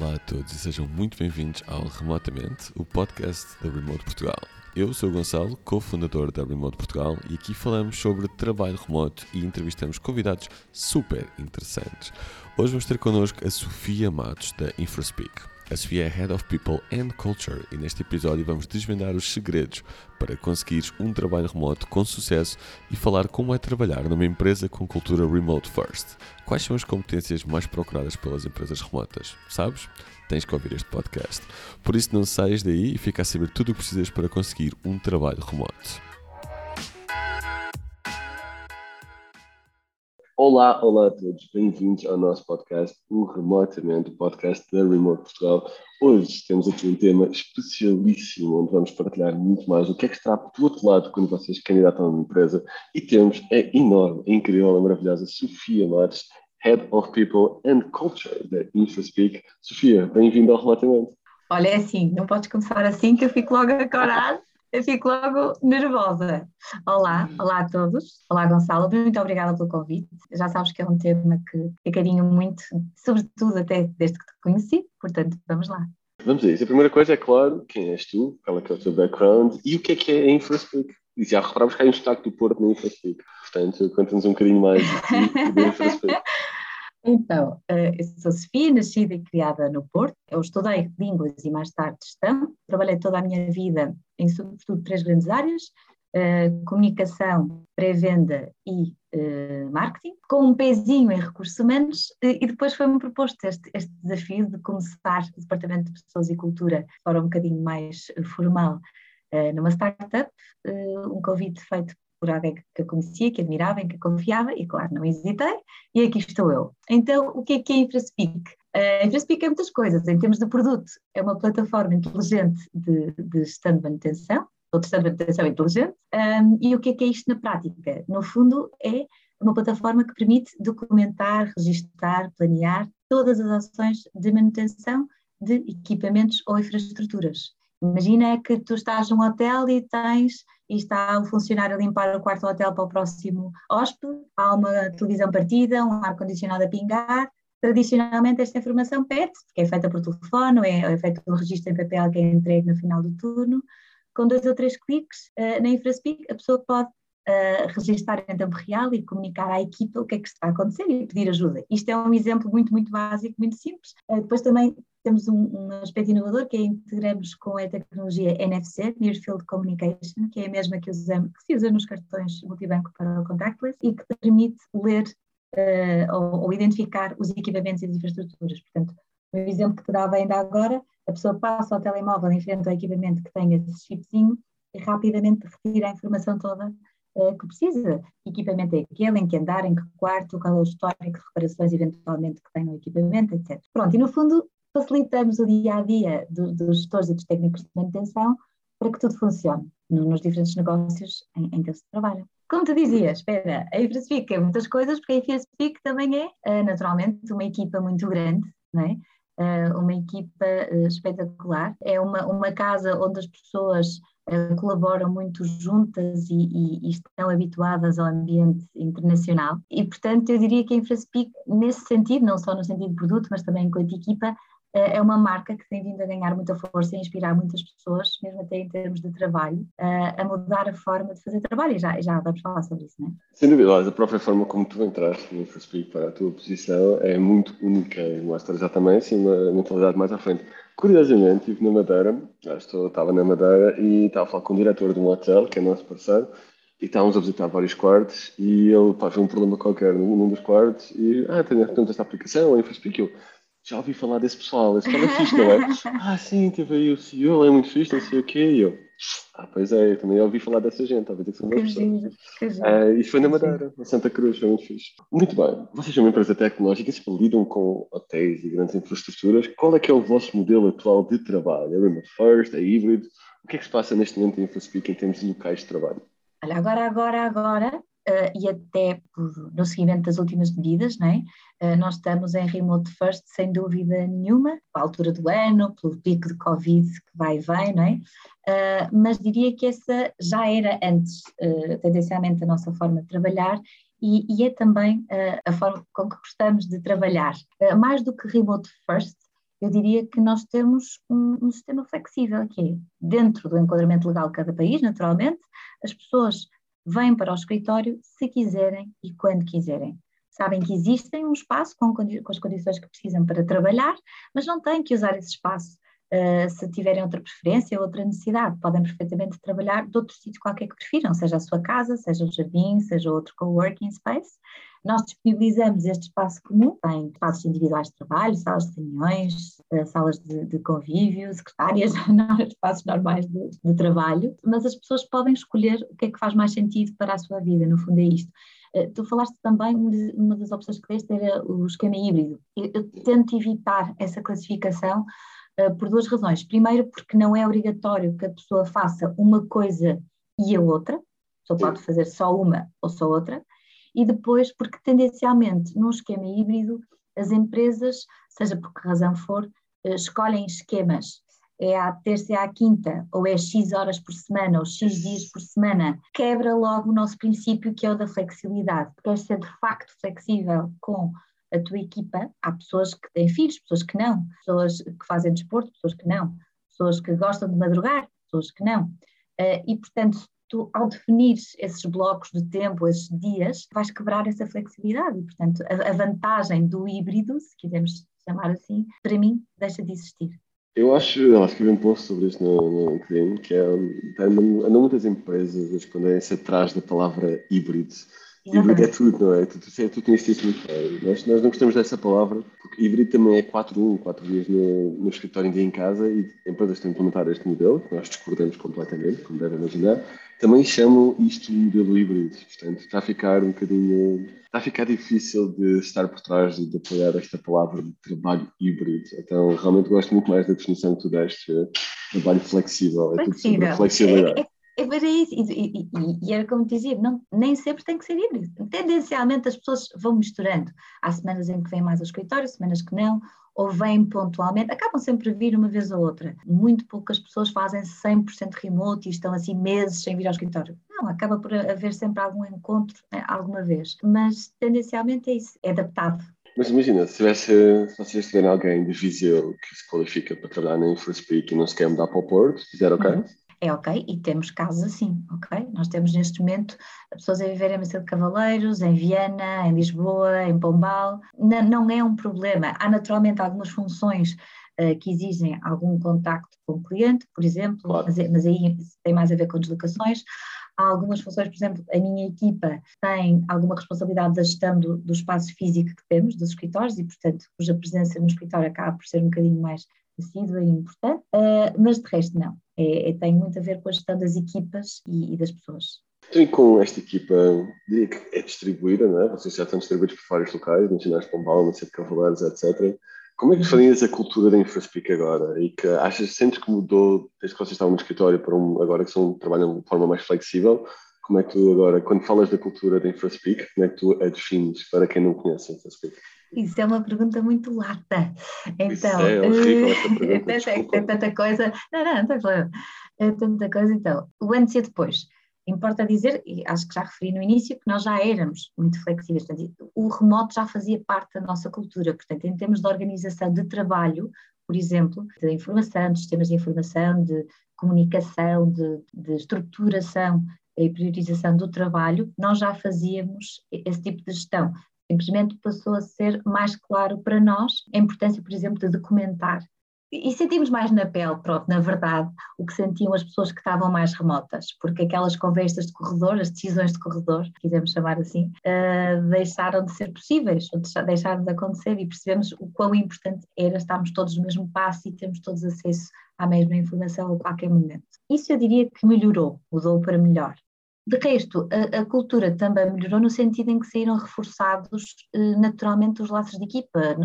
Olá a todos e sejam muito bem-vindos ao Remotamente, o podcast da Remote Portugal. Eu sou o Gonçalo, cofundador da Remote Portugal, e aqui falamos sobre trabalho remoto e entrevistamos convidados super interessantes. Hoje vamos ter connosco a Sofia Matos, da InfraSpeak. A Sofia é Head of People and Culture e neste episódio vamos desvendar os segredos para conseguires um trabalho remoto com sucesso e falar como é trabalhar numa empresa com cultura remote first. Quais são as competências mais procuradas pelas empresas remotas? Sabes? Tens que ouvir este podcast. Por isso não saias daí e fica a saber tudo o que precisas para conseguir um trabalho remoto. Olá, olá a todos, bem-vindos ao nosso podcast, o Remotamente, o podcast da Remote Portugal. Hoje temos aqui um tema especialíssimo, onde vamos partilhar muito mais o que é que está do outro lado quando vocês candidatam a uma empresa. E temos a enorme, a incrível, a maravilhosa Sofia Matos, Head of People and Culture da InfoSpeak. Sofia, bem-vinda ao Remotamente. Olha, é assim, não podes começar assim que eu fico logo a corar eu fico logo nervosa. Olá, olá a todos. Olá, Gonçalo. Muito obrigada pelo convite. Já sabes que é um tema que eu carinho muito, sobretudo até desde que te conheci, portanto, vamos lá. Vamos a isso. A primeira coisa é, claro, quem és tu, qual é, que é o teu background e o que é que é a InfraSpeak. E já reparamos que há um destaque do Porto na InfraSpeak. Portanto, conta-nos um bocadinho mais da InfraSpeak. Então, eh, eu sou Sofia, nascida e criada no Porto. Eu estudei línguas e mais tarde gestão. Trabalhei toda a minha vida em, sobretudo, três grandes áreas: uh, comunicação, pré-venda e uh, marketing, com um pezinho em recursos humanos. e depois foi-me proposto este, este, desafio de começar o Departamento de Pessoas e Cultura para um bocadinho mais formal numa startup. um convite feito por alguém que eu conhecia, que admirava, em que confiava, e claro, não hesitei, e aqui estou eu. Então, o que é que é a InfraSpeak? A InfraSpeak é muitas coisas, em termos de produto, é uma plataforma inteligente de, de gestão de manutenção, ou de gestão de manutenção inteligente, um, e o que é que é isto na prática? No fundo, é uma plataforma que permite documentar, registar, planear todas as ações de manutenção de equipamentos ou infraestruturas. Imagina que tu estás num hotel e tens e está o funcionário a limpar o quarto do hotel para o próximo hóspede, há uma televisão partida, um ar-condicionado a pingar. Tradicionalmente esta informação pede, que é feita por telefone, é, é feito um registro em papel que é entregue no final do turno. Com dois ou três cliques uh, na InfraSpeak, a pessoa pode uh, registar em tempo real e comunicar à equipa o que é que está a acontecer e pedir ajuda. Isto é um exemplo muito, muito básico, muito simples. Uh, depois também temos um, um, aspecto inovador que é integramos com a tecnologia NFC, Near Field Communication, que é a mesma que, usamos, que se usa nos cartões multibanco para o contactless e que permite ler uh, ou, ou, identificar os equipamentos e as infraestruturas. Portanto, o exemplo que te dava ainda agora, a pessoa passa ao telemóvel em frente ao equipamento que tem esse chipzinho e rapidamente retira a informação toda que precisa. Equipamento é aquele, em que andar, em que quarto, qual é o histórico reparações eventualmente que tem no equipamento, etc. Pronto, e no fundo facilitamos o dia a dia do, dos gestores e dos técnicos de manutenção para que tudo funcione no, nos diferentes negócios em, em, que se trabalha. Como te dizia, espera, a InfraSpeak é muitas coisas, porque a InfraSpeak também é, uh, naturalmente, uma equipa muito grande, não é? Uh, uma equipa espetacular. É uma, uma casa onde as pessoas colaboram muito juntas e, e, e, estão habituadas ao ambiente internacional. E, portanto, eu diria que a InfraSpeak, nesse sentido, não só no sentido de produto, mas também enquanto equipa, eh, é uma marca que tem vindo a ganhar muita força e inspirar muitas pessoas, mesmo até em termos de trabalho, eh, a mudar a forma de fazer trabalho. E já, já vamos falar sobre isso, não é? Sem dúvida, a própria forma como tu entraste no FirstPeak para a tua posição é muito única e mostra também assim, uma mentalidade mais à frente. Curiosamente, estive na Madeira, estou, estava na Madeira e estava a falar com o diretor de um hotel, que é nosso parceiro, e estávamos a visitar vários quartos e ele pá, um problema qualquer num dos quartos e, ah, tenho esta aplicação, a InfoSpeak, eu, já ouvi falar desse pessoal, esse pessoal é fixe, não é? ah, sim, teve aí o CEO, é muito fixe, não sei o quê, e eu, ah, pois é, eu também ouvi falar dessa gente, talvez que são boas pessoas. Ah, isso foi na Madeira, na Santa Cruz, foi muito fixe. Muito bem, vocês são uma empresa tecnológica, se lidam com hotéis e grandes infraestruturas, qual é que é o vosso modelo atual de trabalho? É remote first, é híbrido? O que é que se passa neste momento em InfoSpeak em termos de locais de trabalho? Olha, agora, agora, agora, uh, e até por, no seguimento das últimas medidas, não é? Uh, nós estamos em remote first, sem dúvida nenhuma, à altura do ano, pelo pico de Covid que vai e vem, não é? Uh, mas diria que essa já era antes, tendencialmente, a nossa forma de trabalhar e, e é também a forma com que gostamos de trabalhar. mais do que remote first, eu diria que nós temos um, um, sistema flexível, que é dentro do enquadramento legal de cada país, naturalmente, as pessoas vêm para o escritório se quiserem e quando quiserem. Sabem que existem um espaço com, com as condições que precisam para trabalhar, mas não têm que usar esse espaço Uh, se tiverem outra preferência, outra necessidade, podem perfeitamente trabalhar de outro sítio qualquer que prefiram, seja a sua casa, seja o jardim, seja outro coworking space. Nós disponibilizamos este espaço comum, tem espaços individuais de trabalho, salas de reuniões, uh, salas de, de, convívio, secretárias, não, espaços normais de, de trabalho, mas as pessoas podem escolher o que é que faz mais sentido para a sua vida, no fundo é isto. Uh, tu falaste também, uma das opções que deste era o esquema híbrido. Eu, tento evitar essa classificação uh, por duas razões. Primeiro, porque não é obrigatório que a pessoa faça uma coisa e a outra, a pessoa pode fazer só uma ou só outra, e depois, porque tendencialmente num esquema híbrido, as empresas, seja por que razão for, uh, escolhem esquemas. É à terça e à quinta, ou é X horas por semana, ou X dias por semana, quebra logo o nosso princípio que é o da flexibilidade. Quer ser de facto flexível com a tua equipa, há pessoas que têm filhos, pessoas que não, pessoas que fazem desporto, pessoas que não, pessoas que gostam de madrugar, pessoas que não. Uh, e, portanto, tu, ao definir esses blocos de tempo, esses dias, vais quebrar essa flexibilidade. E, portanto, a, a vantagem do híbrido, se quisermos chamar assim, para mim, deixa de existir. Eu acho, ela escrevi um post sobre isto no, LinkedIn, que é, andam muitas empresas a esconderem-se atrás da palavra híbrido Híbrido é tudo, não é? Tu, tu, tu conheces isso muito bem. Nós, nós não gostamos dessa palavra, porque híbrido também é 4-1, 4 dias no, no escritório, um dia em casa, e empresas estão a implementar este modelo, que nós discordamos completamente, como devem imaginar. Também chamam isto de modelo híbrido, portanto, está a ficar um bocadinho. Está a ficar difícil de estar por trás e de apoiar esta palavra de trabalho híbrido. Então, realmente gosto muito mais da definição que tu deste, trabalho flexível. Flexível. É flexibilidade. É, é é ver isso. E, e, e, era como dizia, não, nem sempre tem que ser híbrido. Tendencialmente as pessoas vão misturando. Há semanas em que vêm mais ao escritório, semanas que não, ou vêm pontualmente, acabam sempre a vir uma vez ou outra. Muito poucas pessoas fazem 100% remote e estão assim meses sem vir ao escritório. Não, acaba por haver sempre algum encontro né, alguma vez. Mas tendencialmente é isso, é adaptado. Mas imagina, se, tivesse, se vocês tiverem alguém de Viseu que se qualifica para trabalhar na InfoSpeak e não se quer mudar para o Porto, dizer ok? Uhum é ok, e temos casos assim, ok? Nós temos neste momento pessoas a viver em Macedo de Cavaleiros, em Viana, em Lisboa, em Pombal, não, não é um problema. Há naturalmente algumas funções uh, que exigem algum contacto com o cliente, por exemplo, claro. mas, mas aí tem mais a ver com deslocações. Há algumas funções, por exemplo, a minha equipa tem alguma responsabilidade da gestão do, do espaço físico que temos, dos escritórios, e, portanto, cuja presença no escritório acaba por ser um bocadinho mais assídua e importante, uh, mas de resto não. É, é, tem muito a ver com a gestão das equipas e, e das pessoas. Então, e com esta equipa, diria que é distribuída, não é? Vocês já estão distribuídos por vários locais, mencionaste Pombal, Macedo de Cavaleiros, etc. Como é que definias a cultura da InfraSpeak agora? E que achas, sentes que mudou desde que vocês estavam no escritório para um, agora que são, trabalham de forma mais flexível? Como é que tu agora, quando falas da cultura da InfraSpeak, como é que tu a defines para quem não conhece a InfraSpeak? Isso é uma pergunta muito lata. Então, é horrível pergunta, é, é, tanta coisa. Não, não, não tem problema. É tanta coisa. Então, o antes e depois. Importa dizer, e acho que já referi no início, que nós já éramos muito flexíveis. Portanto, o remoto já fazia parte da nossa cultura. Portanto, em termos de organização de trabalho, por exemplo, de informação, de sistemas de informação, de comunicação, de, de estruturação e priorização do trabalho, nós já fazíamos esse tipo de gestão simplesmente passou a ser mais claro para nós a importância, por exemplo, de documentar. E sentimos mais na pele, pronto, na verdade, o que sentiam as pessoas que estavam mais remotas, porque aquelas conversas de corredor, as decisões de corredor, quisermos chamar assim, uh, deixaram de ser possíveis, deixaram de acontecer e percebemos o quão importante era estarmos todos no mesmo passo e termos todos acesso à mesma informação a qualquer momento. Isso eu diria que melhorou, mudou para melhor. De resto, a, a, cultura também melhorou no sentido em que saíram reforçados eh, naturalmente os laços de equipa.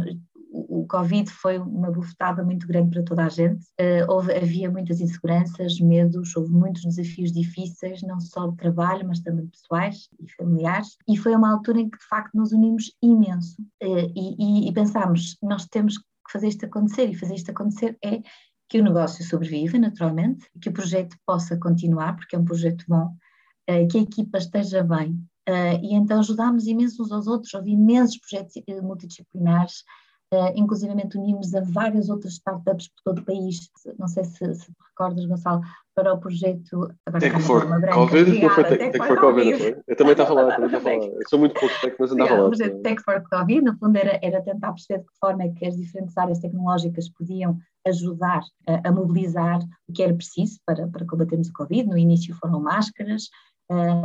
O, Covid foi uma bufetada muito grande para toda a gente. Uh, houve, havia muitas inseguranças, medos, houve muitos desafios difíceis, não só de trabalho, mas também pessoais e familiares. E foi uma altura em que, de facto, nos unimos imenso uh, e, e, e pensámos: nós temos que fazer isto acontecer, e fazer isto acontecer é que o negócio sobreviva, naturalmente, que o projeto possa continuar, porque é um projeto bom, eh, que a equipa esteja bem. Uh, e então ajudámos imenso uns aos outros, houve imensos projetos uh, multidisciplinares, inclusivamente unimos a várias outras startups por todo o país, não sei se, se recordas, Gonçalo, para o projeto. Agora Tech for Covid, não foi Tech, for Covid, foi? Eu também estava lá, também estava lá. Eu sou muito pouco tech, mas andava lá. O projeto Tech for Covid, no fundo, era, era tentar perceber de que forma é que as diferentes áreas tecnológicas podiam ajudar a, a mobilizar o que era preciso para, para combatermos o Covid. No início foram máscaras,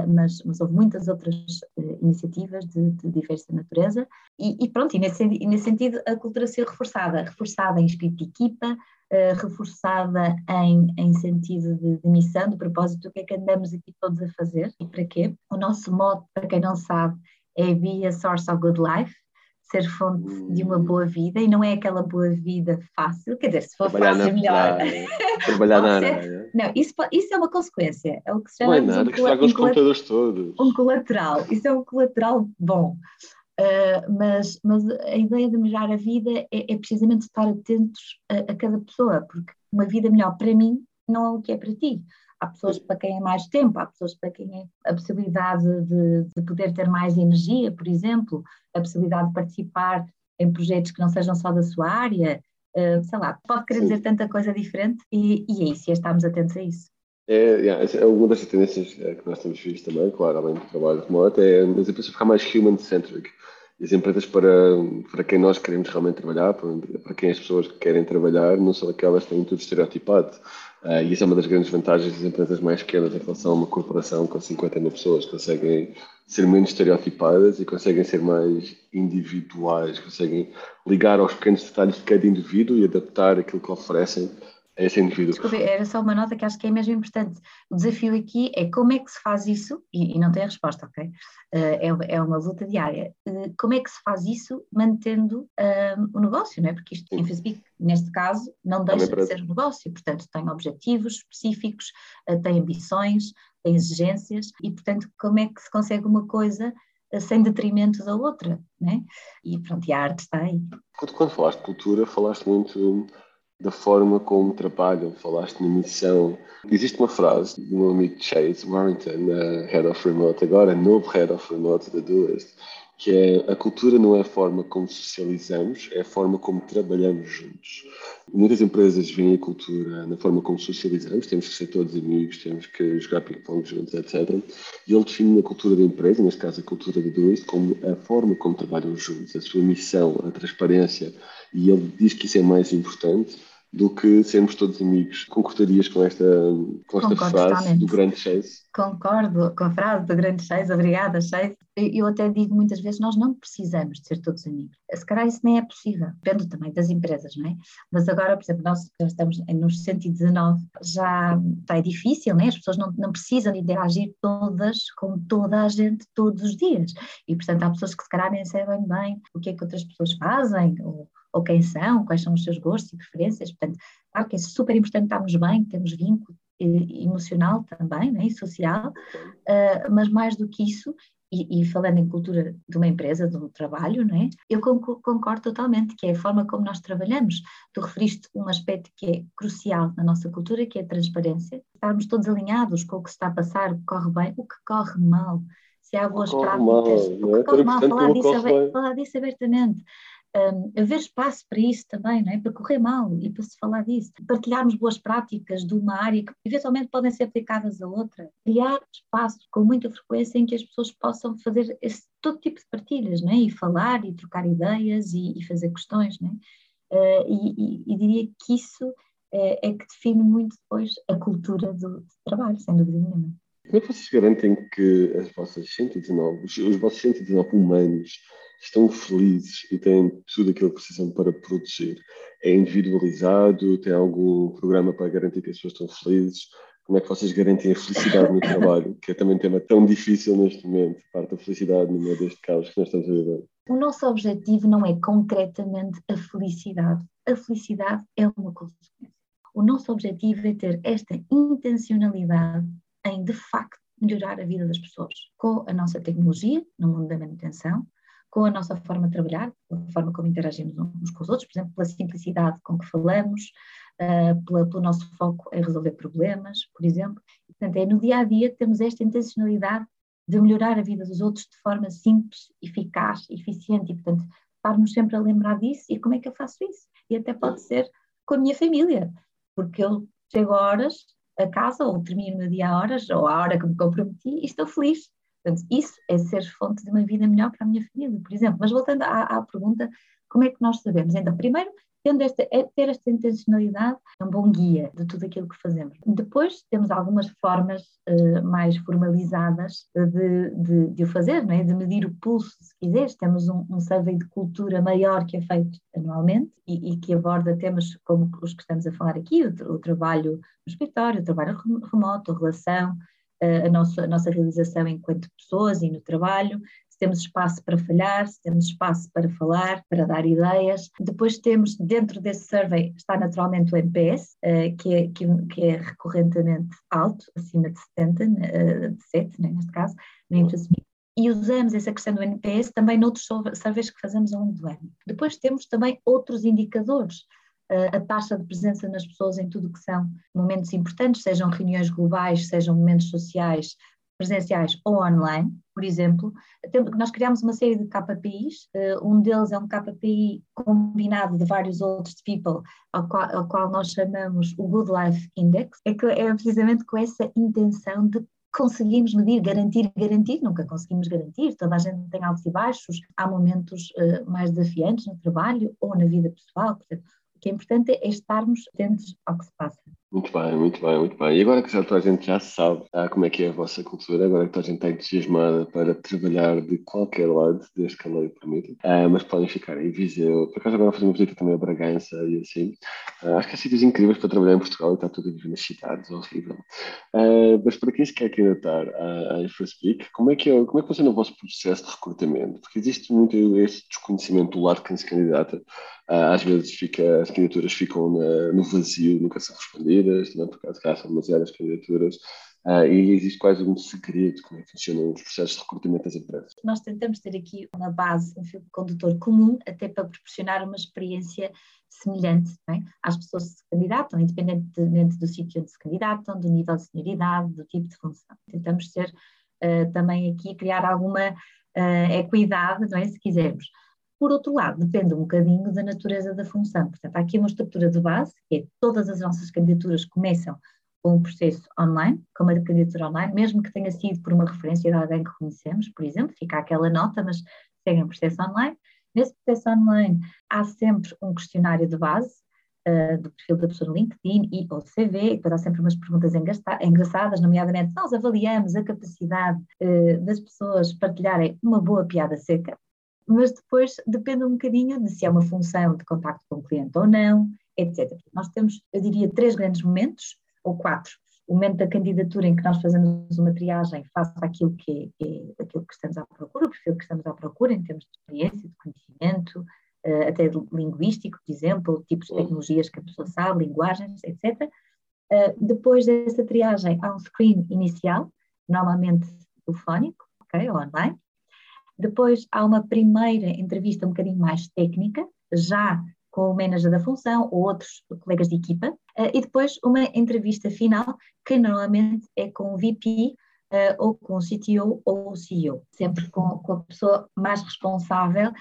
mas, mas, houve muitas outras uh, iniciativas de, de, diversa natureza. E, e pronto, e nesse, e nesse, sentido a cultura ser reforçada, reforçada em espírito de equipa, uh, reforçada em, em sentido de, de, missão, de propósito, o que é que andamos aqui todos a fazer? E para quê? O nosso modo, para quem não sabe, é Be a Source of Good Life, ser fonte de uma boa vida e não é aquela boa vida fácil, quer dizer, se for trabalhar fácil, melhor. trabalhar na área. Não, isso, isso é uma consequência, é o que se chama. Não é nada, um, que estraga os computadores todos. Um colateral, isso é um colateral bom. Uh, mas, mas a ideia de melhorar a vida é, é precisamente estar atentos a, a cada pessoa, porque uma vida melhor para mim não é o que é para ti. Há pessoas para quem é mais tempo, há pessoas para quem é a possibilidade de, de poder ter mais energia, por exemplo, a possibilidade de participar em projetos que não sejam só da sua área, uh, sei lá, pode querer Sim. dizer tanta coisa diferente e, e é isso, e é estarmos atentos a isso. É, yeah, é uma das tendências é, que nós temos visto também, claro, além do trabalho remoto, é as empresas ficar mais human-centric. As empresas, para, para quem nós queremos realmente trabalhar, para, para quem as pessoas querem trabalhar, não são aquelas que têm tudo estereotipado. Uh, e isso é uma das grandes vantagens das empresas mais pequenas em relação a uma corporação com 50 mil pessoas. Conseguem ser menos estereotipadas e conseguem ser mais individuais, conseguem ligar aos pequenos detalhes de cada indivíduo e adaptar aquilo que oferecem a esse indivíduo. Desculpe, era só uma nota que acho que é mesmo importante. O desafio aqui é como é que se faz isso, e, e não tem a resposta, ok? Uh, é, é uma luta diária. Uh, como é que se faz isso mantendo uh, o negócio, não é? Porque isto, Infospeak, neste caso, não deixa de ser um negócio, portanto, tem objetivos específicos, tem ambições, tem exigências, e, portanto, como é que se consegue uma coisa sem detrimento da outra, né? E pronto, e a arte está aí. Quando, quando falaste de cultura, falaste muito da forma como trabalham, falaste na missão. Existe uma frase do meu amigo Chase Warrington, Head of Remote, agora novo Head of Remote da Doest, que é a cultura não é a forma como socializamos, é a forma como trabalhamos juntos. Muitas empresas veem a cultura na forma como socializamos, temos que ser todos amigos, temos que jogar ping-pong juntos, etc. E ele define a cultura da empresa, neste caso a cultura da Doist, como a forma como trabalham juntos, a sua missão, a transparência. E ele diz que isso é mais importante do que sermos todos amigos. Concordarias com esta, com esta frase totalmente. do grande Chase? Concordo com a frase do grande Chase, obrigada Chase. Eu até digo muitas vezes, nós não precisamos de ser todos amigos. Se calhar isso nem é possível, depende também das empresas, não é? Mas agora, por exemplo, nós já estamos nos 119, já está é difícil, não é? As pessoas não, não precisam de interagir todas com toda a gente todos os dias. E, portanto, há pessoas que se calhar nem sabem bem o que é que outras pessoas fazem, ou ou quem são, quais são os seus gostos e preferências. Portanto, claro que é super importante estarmos bem, termos vínculo emocional também, né, e social, uh, mas mais do que isso, e, e, falando em cultura de uma empresa, de um trabalho, não é? eu concordo totalmente, que é a forma como nós trabalhamos. Tu referiste um aspecto que é crucial na nossa cultura, que é a transparência. Estarmos todos alinhados com o que se está a passar, o que corre bem, o que corre mal. Se há boas práticas, mal, o que é? corre mal, falar disso, falar disso abertamente um, haver espaço para isso também, não é? para correr mal e para se falar disso. Partilharmos boas práticas de uma área que eventualmente podem ser aplicadas a outra. Criar espaço com muita frequência em que as pessoas possam fazer esse, todo tipo de partilhas não é? e falar e trocar ideias e, e fazer questões. Não é? Uh, e, e, e, diria que isso é, é, que define muito depois a cultura do, do trabalho, sem dúvida nenhuma. Como é que vocês garantem que as vossas 119, os, os vossos 119 humanos estão felizes e têm tudo aquilo que precisam para produzir. É individualizado? Tem algum programa para garantir que as pessoas estão felizes? Como é que vocês garantem a felicidade no trabalho, que é também um tema tão difícil neste momento, parte da felicidade no meio deste caos que nós estamos a viver? O nosso objetivo não é concretamente a felicidade. A felicidade é uma consequência. O nosso objetivo é ter esta intencionalidade em, de facto, melhorar a vida das pessoas com a nossa tecnologia no mundo da manutenção, com a nossa forma de trabalhar, a forma como interagimos uns com os outros, por exemplo, pela simplicidade com que falamos, uh, pela, pelo nosso foco em resolver problemas, por exemplo. Portanto, é no dia a dia que temos esta intencionalidade de melhorar a vida dos outros de forma simples, eficaz, eficiente e, portanto, estarmos sempre a lembrar disso e como é que eu faço isso. E até pode ser com a minha família, porque eu chego a horas a casa ou termino o meu dia a horas ou à hora que me comprometi e estou feliz. Portanto, isso é ser fonte de uma vida melhor para a minha família, por exemplo. Mas voltando à, à pergunta, como é que nós sabemos? Então, primeiro, tendo esta, é ter esta intencionalidade é um bom guia de tudo aquilo que fazemos. Depois temos algumas formas uh, mais formalizadas de, de, de, o fazer, não é? de medir o pulso, se quiseres. Temos um, um survey de cultura maior que é feito anualmente e, e, que aborda temas como os que estamos a falar aqui, o, o trabalho no escritório, o trabalho remoto, a relação, uh, a, nossa, a nossa realização enquanto pessoas e no trabalho, se temos espaço para falhar, se temos espaço para falar, para dar ideias. Depois temos, dentro desse survey, está naturalmente o NPS, uh, que, é, que, é recorrentemente alto, acima de 70, uh, eh, de 7, né, neste caso, na InfoSpeak. E usamos essa questão do NPS também noutros surveys que fazemos ao longo do ano. Depois temos também outros indicadores, eh, a taxa de presença nas pessoas em tudo o que são momentos importantes, sejam reuniões globais, sejam momentos sociais, presenciais ou online, por exemplo, nós criamos uma série de KPIs, eh, um deles é um KPI combinado de vários outros people, ao qual, ao qual nós chamamos o Good Life Index, é, que é precisamente com essa intenção de conseguimos medir, garantir, garantir, nunca conseguimos garantir, toda a gente tem altos e baixos, há momentos uh, mais desafiantes no trabalho ou na vida pessoal, portanto, o que é importante é estarmos atentos ao que se passa. Muito bem, muito bem, muito bem. E agora que já toda a gente já sabe ah, como é que é a vossa cultura, agora que toda a gente está entusiasmada para trabalhar de qualquer lado, desde que a lei permita, ah, mas podem ficar em Viseu. Por acaso agora vou fazer uma visita também a Bragança e assim. Ah, acho que há sítios incríveis para trabalhar em Portugal e está tudo a viver nas cidades, horrível. Ah, mas para quem se quer candidatar à, InfoSpeak, como é, que é, como é que funciona o vosso processo de recrutamento? Porque existe muito esse desconhecimento do lado de quem se candidata. Ah, às vezes fica, as candidaturas ficam na, no vazio, nunca se responder não é? por causa que há demasiadas candidaturas, uh, e existe quase um segredo como é que funcionam os processos de recrutamento das empresas. Nós tentamos ter aqui uma base, um fio condutor comum, até para proporcionar uma experiência semelhante é? às pessoas que se candidatam, independentemente do sítio onde se candidatam, do nível de senioridade, do tipo de função. Tentamos ter uh, também aqui, criar alguma uh, equidade, não é? se quisermos. Por outro lado, depende um bocadinho da natureza da função. Portanto, há aqui uma estrutura de base, que é todas as nossas candidaturas começam com um processo online, com uma candidatura online, mesmo que tenha sido por uma referência de alguém que conhecemos, por exemplo, fica aquela nota, mas segue um processo online. Nesse processo online há sempre um questionário de base uh, do perfil da pessoa no LinkedIn e ou CV, e depois há sempre umas perguntas engraçadas, nomeadamente nós avaliamos a capacidade uh, das pessoas partilharem uma boa piada seca, mas depois depende um bocadinho de se é uma função de contacto com o cliente ou não, etc. Nós temos, eu diria, três grandes momentos, ou quatro. O momento da candidatura em que nós fazemos uma triagem face àquilo que é, é aquilo que estamos à procura, o perfil que estamos à procura em termos de experiência, de conhecimento, uh, até linguístico, por exemplo, tipos de tecnologias que a pessoa sabe, linguagens, etc. Eh, depois dessa triagem há um screen inicial, normalmente telefónico, ok, ou online, depois há uma primeira entrevista um bocadinho mais técnica, já com o manager da função ou outros colegas de equipa, eh, e depois uma entrevista final, que normalmente é com o VP eh, ou com o CTO ou o CEO, sempre com, com a pessoa mais responsável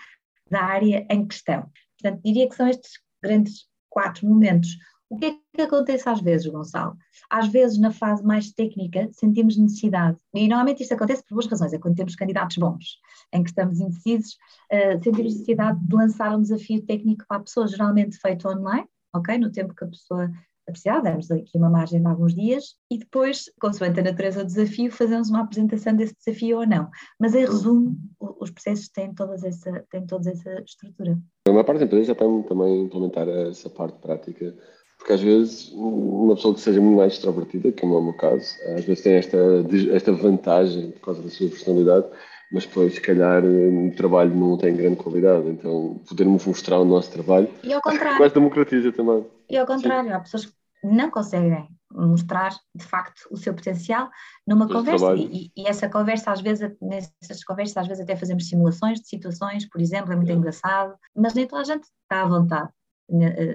da área em questão. Portanto, diria que são estes grandes quatro momentos. O que é que acontece às vezes, Gonçalo? Às vezes, na fase mais técnica, sentimos necessidade, e normalmente isto acontece por duas razões: é quando temos candidatos bons, em que estamos indecisos, uh, sentimos necessidade de lançar um desafio técnico para a pessoa, geralmente feito online, ok? No tempo que a pessoa precisar, damos aqui uma margem de alguns dias e depois, consoante a natureza do desafio, fazemos uma apresentação desse desafio ou não. Mas em resumo, os processos têm, todas essa, têm toda essa estrutura. A maior parte das empresas já estão também a implementar essa parte prática porque às vezes uma pessoa que seja muito mais extrovertida, como é o meu caso, às vezes tem esta, esta vantagem por causa da sua personalidade, mas depois, se calhar, o trabalho não tem grande qualidade. Então, podermos mostrar o nosso trabalho. E ao contrário. Mais democratiza também. E ao contrário, Sim. há pessoas que não conseguem mostrar de facto o seu potencial numa conversa e, e, essa conversa às vezes nessas conversas às vezes até fazemos simulações de situações por exemplo é muito é. engraçado mas nem toda a gente está à vontade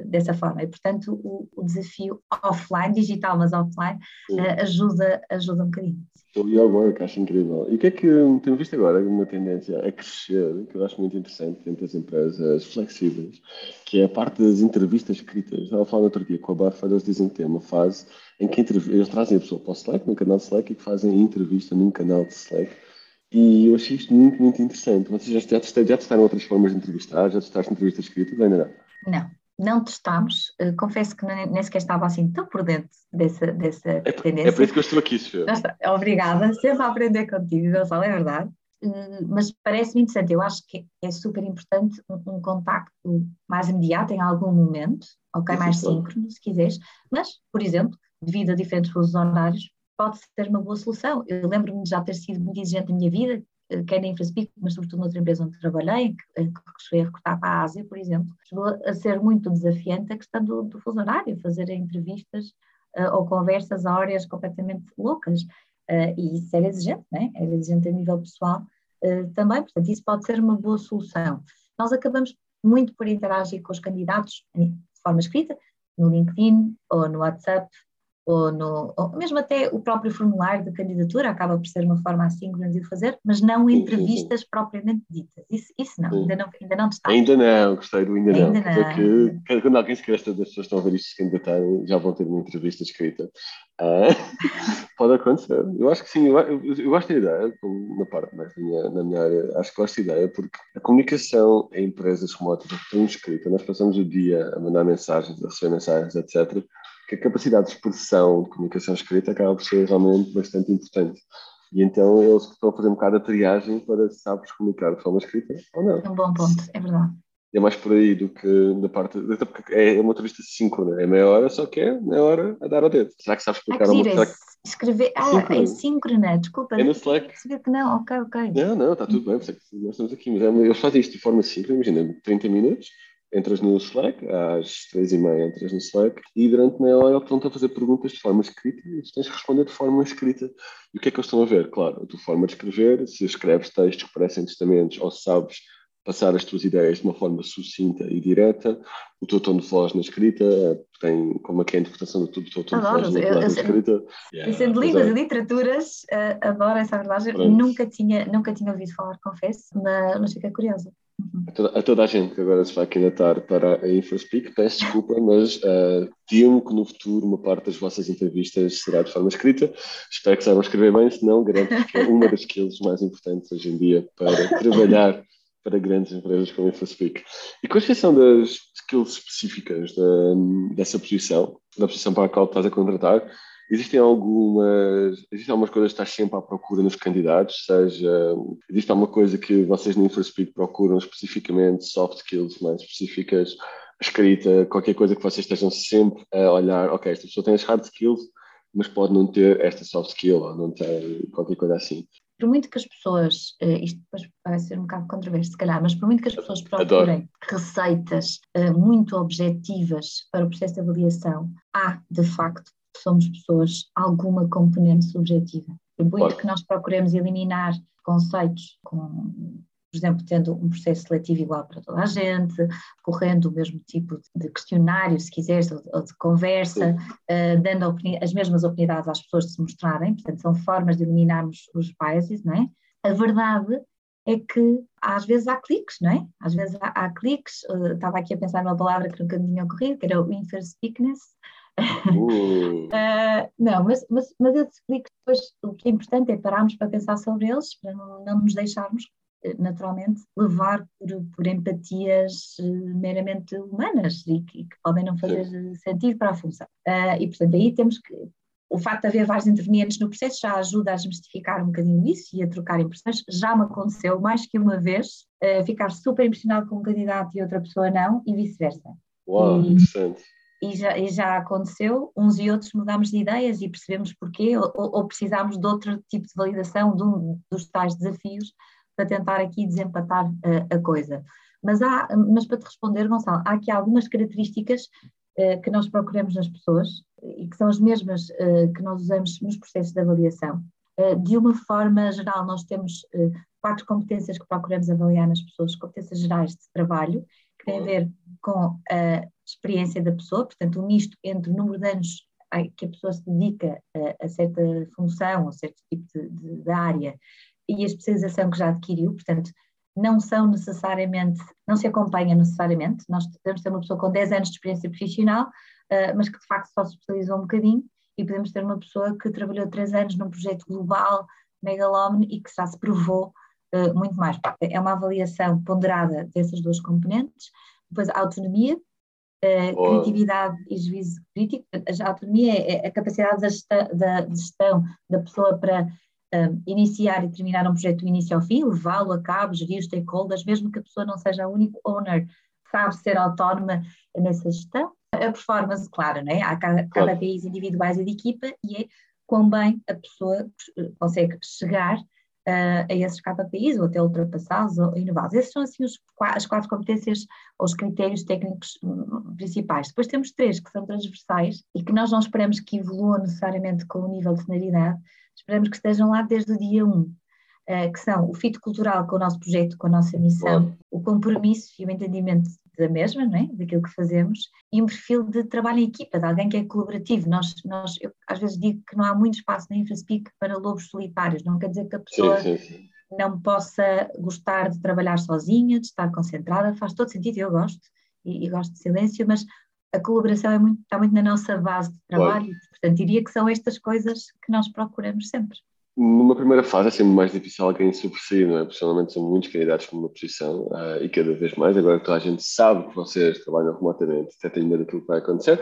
dessa forma. E, portanto, o, o desafio offline, digital, mas offline, ajuda, ajuda um bocadinho. O Your Work, acho incrível. E o que é que temos visto agora uma tendência a crescer, que eu acho muito interessante dentro das empresas flexíveis, que é a parte das entrevistas escritas. Estava a falar outro dia com a Baffa, eles dizem que tem uma fase em que eles trazem a pessoa para o Slack, no canal de Slack, e que fazem entrevista num canal de Slack. E eu achei isto muito, muito interessante. Vocês já, já, já testaram outras formas de entrevistar? Já testaram entrevistas escritas? Ainda não? Não não testámos, uh, confesso que nem, nem, sequer estava assim tão por dentro dessa, dessa é, tendência. É por isso que eu estou aqui, Sofia. Obrigada, sempre a aprender contigo, Gonçalo, é verdade. Uh, mas parece-me interessante, eu acho que é super importante um, um contacto mais imediato em algum momento, ok, mais síncrono, se quiseres, mas, por exemplo, devido a diferentes fusos horários, pode ser uma boa solução. Eu lembro-me de já ter sido muito exigente na minha vida, quer na InfraSpeak, mas sobretudo noutra empresa onde trabalhei, que, que cheguei a recrutar para a Ásia, por exemplo, chegou a ser muito desafiante a questão do, do fuso horário, fazer entrevistas uh, ou conversas a horas completamente loucas. Uh, e isso era exigente, né? era exigente a nível pessoal uh, também, portanto, isso pode ser uma boa solução. Nós acabamos muito por interagir com os candidatos de forma escrita, no LinkedIn ou no WhatsApp ou, no, ou mesmo até o próprio formulário de candidatura acaba por ser uma forma assíncrona de o fazer, mas não entrevistas sim, sim. propriamente ditas. Isso, isso não, ainda não, ainda não está. Ainda não, gostei do ainda, ainda não. não. Que, quando alguém se cresta das pessoas estão a ver isto se candidatarem, já vão ter uma entrevista escrita. Ah, pode acontecer. Eu acho que sim, eu, eu, eu gosto da ideia, na parte mais na minha, na minha área, acho que gosto da ideia, porque a comunicação em empresas remotas é tão escrita, nós passamos o dia a mandar mensagens, a receber mensagens, etc que a capacidade de expressão de comunicação escrita acaba por ser realmente bastante importante. E então eles estão a fazer um bocado a triagem para se sabes comunicar de forma escrita ou não. É um bom ponto, é verdade. É mais por aí do que da parte. É uma entrevista síncrona, é meia hora, só que é meia hora a dar ao dedo. Será que sabes explicar ah, uma coisa? Escrever. Ah, síncrona. é síncrona, desculpa. É no Slack. que não, ok, ok. Não, não, está tudo bem, nós estamos aqui. Mas é, eles fazem isto de forma síncrona, imagina, 30 minutos, entras no Slack, às três e meia entras no Slack, e durante meia hora estão a fazer perguntas de forma escrita e tu tens de responder de forma escrita. E o que é que eles estão a ver? Claro, a tua forma de escrever, se escreves textos que parecem testamentos ou sabes passar as tuas ideias de uma forma sucinta e direta, o teu tom de voz na escrita, tem como é que é a interpretação do teu tom adoro, de voz na, eu, escrita. Yeah, sendo línguas é. e literaturas, uh, adoro essa verdade. Nunca tinha, nunca tinha ouvido falar, confesso, mas, mas fiquei curiosa. A toda, a toda, a gente que agora se vai candidatar para a InfoSpeak, peço desculpa, mas uh, temo que no futuro uma parte das vossas entrevistas será de forma escrita. Espero que saibam escrever bem, senão garanto que é uma das skills mais importantes hoje em dia para trabalhar para grandes empresas como a InfoSpeak. E quais são das skills específicas dessa posição, da posição para a qual estás a contratar? Existem algumas, existem algumas coisas que estás sempre à procura nos candidatos, seja, existe alguma coisa que vocês no InfoSpeak procuram especificamente, soft skills mais específicas, escrita, qualquer coisa que vocês estejam sempre a olhar, ok, esta pessoa tem as hard skills, mas pode não ter esta soft skill, ou não ter qualquer coisa assim. Por muito que as pessoas, eh, isto depois vai ser um bocado controverso se calhar, mas por muito que as pessoas procurem Adoro. receitas eh, muito objetivas para o processo de avaliação, há de facto somos pessoas alguma componente subjetiva. Por muito que nós procuremos eliminar conceitos com por exemplo, tendo um processo seletivo igual para toda a gente, correndo o mesmo tipo de questionário, se quiseres, ou de conversa, uh, dando as mesmas oportunidades às pessoas de se mostrarem, portanto, são formas de eliminarmos os biases, não é? A verdade é que às vezes há cliques, não é? Às vezes há, há cliques, uh, estava aqui a pensar numa palavra que nunca me tinha ocorrido, que era o interspeakness, Uh. uh, não, mas, mas, mas eu te explico depois o que é importante é pararmos para pensar sobre eles, para não, não nos deixarmos eh, naturalmente levar por, por empatias uh, meramente humanas e que, que, podem não fazer Sim. sentido para a função. Uh, e portanto aí temos que o facto de haver vários intervenientes no processo já ajuda a desmistificar um bocadinho isso e a trocar impressões. Já me aconteceu mais que uma vez uh, ficar super impressionado com um candidato e outra pessoa não, e vice-versa. Uau, e, interessante e já, e já aconteceu, uns e outros mudámos de ideias e percebemos porquê, ou, ou precisámos de outro tipo de validação de um dos tais desafios para tentar aqui desempatar a, a coisa. Mas, há, mas para te responder, Gonçalo, há aqui algumas características uh, que nós procuramos nas pessoas e que são as mesmas uh, que nós usamos nos processos de avaliação. Uh, de uma forma geral, nós temos quatro competências que procuramos avaliar nas pessoas, competências gerais de trabalho, que têm a ver com a experiência da pessoa, portanto, um misto entre o número de anos que a pessoa se dedica a, a certa função ou certo tipo de, de, de, área e a especialização que já adquiriu, portanto, não são necessariamente, não se acompanha necessariamente, nós podemos ter uma pessoa com 10 anos de experiência profissional, uh, mas que de facto só se especializou um bocadinho, e podemos ter uma pessoa que trabalhou 3 anos num projeto global, megalómano, e que já se provou uh, muito mais. É uma avaliação ponderada dessas duas componentes, depois a autonomia, uh, criatividade e juízo crítico. A autonomia é a capacidade da gestão, da gestão da pessoa para uh, iniciar e terminar um projeto do início ao fim, levá-lo a cabo, gerir os stakeholders, mesmo que a pessoa não seja o único owner, sabe ser autónoma nessa gestão. A performance, claro, né? há cada, cada país individuais e de equipa e é quão bem a pessoa consegue chegar uh, a esses KPIs ou até ultrapassá-los ou inová-los. Esses são assim os, as quatro competências ou os critérios técnicos hum, principais. Depois temos três que são transversais e que nós não esperamos que evoluam necessariamente com o nível de cenaridade, esperamos que estejam lá desde o dia 1. Um. Uh, que são o fito cultural com o nosso projeto, com a nossa missão, Bom. o compromisso e o entendimento da mesma, não é? daquilo que fazemos, e um perfil de trabalho em equipa, de alguém que é colaborativo. Nós, nós, eu às vezes digo que não há muito espaço na InfraSpeak para lobos solitários, não quer dizer que a pessoa sim, sim, sim. não possa gostar de trabalhar sozinha, de estar concentrada, faz todo sentido, eu gosto, e, e gosto de silêncio, mas a colaboração é muito, está muito na nossa base de trabalho, claro. portanto diria que são estas coisas que nós procuramos sempre. Numa primeira fase é sempre mais difícil alguém sobressair, não é? Pessoalmente são muitos candidatos para uma posição uh, e cada vez mais, agora que toda a gente sabe que vocês trabalham remotamente, até tem medo daquilo que vai acontecer,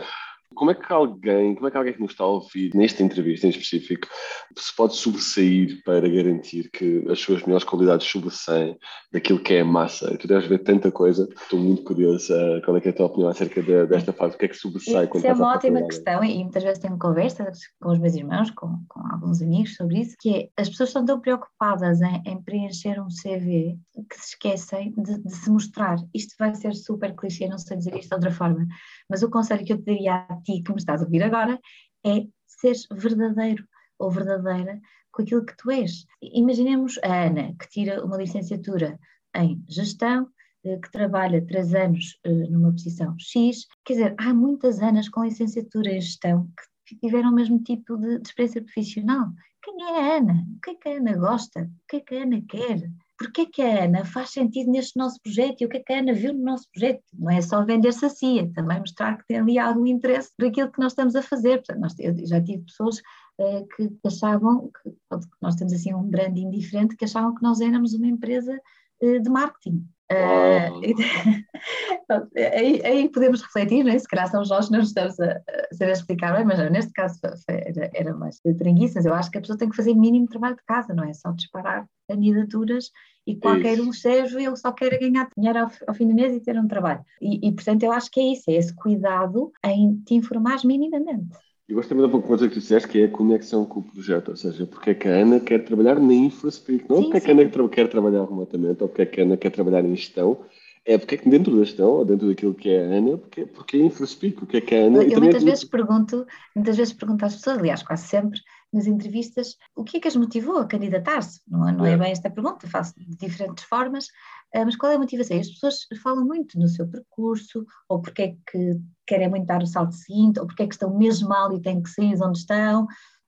como é que alguém, como é que alguém que nos está a ouvir nesta entrevista em específico se pode sobressair para garantir que as suas melhores qualidades sobressaem daquilo que é a massa? Tu deves ver tanta coisa, estou muito curiosa qual é, é a tua opinião acerca de, desta fase, o que é que sobressai? Isso é uma ótima questão e muitas vezes tenho conversas com os meus irmãos, com, com alguns amigos sobre isso, que é as pessoas estão tão preocupadas em, em preencher um CV que se esquecem de, de se mostrar. Isto vai ser super clichê, não sei dizer isto de outra forma, mas o conselho que eu te daria a ti que me estás a ouvir agora é seres verdadeiro ou verdadeira com aquilo que tu és. Imaginemos a Ana, que tira uma licenciatura em gestão, eh, que trabalha três anos eh, numa posição X. Quer dizer, há muitas Anas com licenciatura em gestão que tiveram o mesmo tipo de, de experiência profissional. Quem é a Ana? O que é que a Ana gosta? O que é que a Ana quer? Porque é que a Ana faz sentido neste nosso projeto e o que é que a Ana viu no nosso projeto? Não é só vender-se assim, é também mostrar que tem ali algum interesse por aquilo que nós estamos a fazer. Portanto, nós, eu já tive pessoas uh, que achavam que, nós temos assim um branding diferente, que achavam que nós éramos uma empresa uh, de marketing. Uh, aí, aí, podemos refletir, não é? se calhar são nós que não estamos a, a saber explicar bem, mas neste caso era, era mais tranguiças. Eu acho que a pessoa tem que fazer mínimo trabalho de casa, não é só disparar candidaturas e qualquer isso. um serve, ele só quer ganhar dinheiro ao, ao, fim do mês e ter um trabalho. E, e, portanto eu acho que é isso, é esse cuidado em te informar minimamente. Eu gosto também de uma coisa que tu disseste, que é a conexão com o projeto, ou seja, porque é que a Ana quer trabalhar na InfraSpeak, não sim, porque é que a Ana quer trabalhar remotamente, ou porque é que a Ana quer trabalhar em gestão, é porque é que dentro da gestão, ou dentro daquilo que é a Ana, porque, porque é InfraSpeak, o que é que é a Ana... Eu muitas, é vezes pergunto, muitas vezes pergunto às pessoas, aliás, quase sempre, nas entrevistas, o que é que as motivou a candidatar-se? Não, é, não é bem esta pergunta, faço de diferentes formas, ah, mas qual é a motivação? As pessoas falam muito no seu percurso, ou porque é que querem muito dar o salto seguinte, ou porque é que estão mesmo mal e têm que sair de onde estão.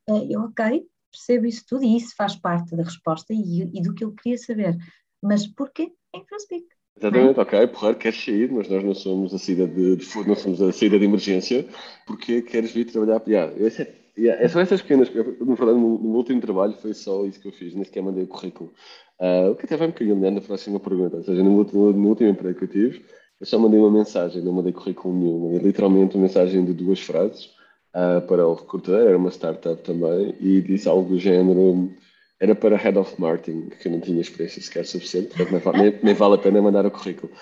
Ah, eu, ok, percebo isso tudo e isso faz parte da resposta e, e do que eu queria saber. Mas porquê em Prospeak? Exatamente, é? ok, porra, queres sair, mas nós não somos a saída de, não somos a saída de emergência, porque queres vir trabalhar pilhar. Esse é Yeah, é só essas pequenas. No, no, no último trabalho foi só isso que eu fiz, nem sequer mandei o currículo. Uh, o que até vai um bocadinho na próxima pergunta. Ou seja, no último, no último emprego que eu tive, eu só mandei uma mensagem, não mandei currículo nenhum. Mandei literalmente uma mensagem de duas frases uh, para o recrutador, era uma startup também, e disse algo do género. Era para Head of Marketing, que eu não tinha experiência sequer suficiente, portanto nem, nem vale a pena mandar o currículo.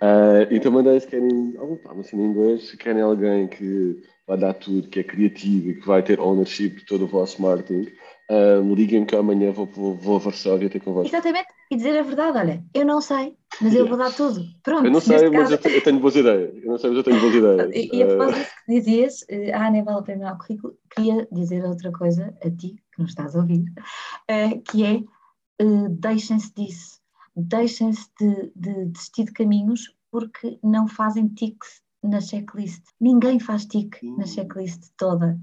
Uh, então mandei se querem, algo, assim, em inglês, se querem alguém que vai dar tudo, que é criativo e que vai ter ownership de todo o vosso marketing, um, liguem-me que amanhã vou, vou, vou a Varsóvia ter convosco. Exatamente, e dizer a verdade, olha, eu não sei, mas eu vou dar tudo. Pronto. Eu não sei, mas caso... eu, tenho boas ideias. Eu não sei, mas eu tenho boas ideias. E, e a propósito disso que dizias, eh, a Ana vale a pena o currículo, queria dizer outra coisa a ti, que não estás a ouvir, uh, que é uh, deixem-se disso, deixem-se de, de desistir de caminhos porque não fazem ticks na checklist. Ninguém faz tique na checklist toda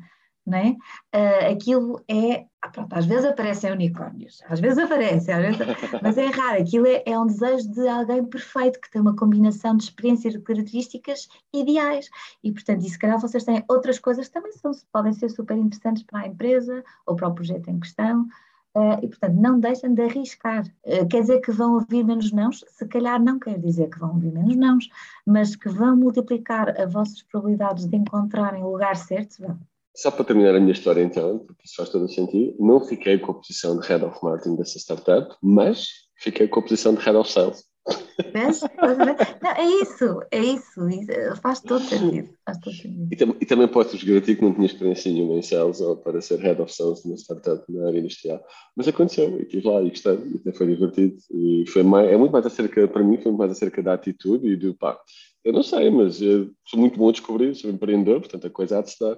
não é? Uh, aquilo é, ah, pronto, às vezes aparecem unicórnios, às vezes aparecem, às vezes, mas é raro, aquilo é, é, um desejo de alguém perfeito, que tem uma combinação de experiências e características ideais, e portanto, e se calhar vocês têm outras coisas que também são, podem ser super interessantes para a empresa ou para o projeto em questão, Uh, e, portanto, não deixem de arriscar. Uh, quer dizer que vão ouvir menos nãos? Se calhar não quer dizer que vão ouvir menos nãos, mas que vão multiplicar as vossas probabilidades de encontrarem o lugar certo, vão. Só para terminar a minha história, então, porque isso faz todo o sentido, não fiquei com a posição de Head of Marketing dessa startup, mas fiquei com a posição de Head of Sales. Vês? Não, é isso, é isso, isso, faz todo sentido. Faz todo sentido. E, tam e também posso-vos garantir que não tinha experiência nenhuma em sales ou para ser head of sales numa startup na área industrial. Mas aconteceu, e estive lá e gostei, e até foi divertido. E foi mais, é muito mais acerca, para mim, foi muito mais acerca da atitude e do pá. Eu não sei, mas sou muito bom a descobrir, sou empreendedor, portanto a coisa há de estar.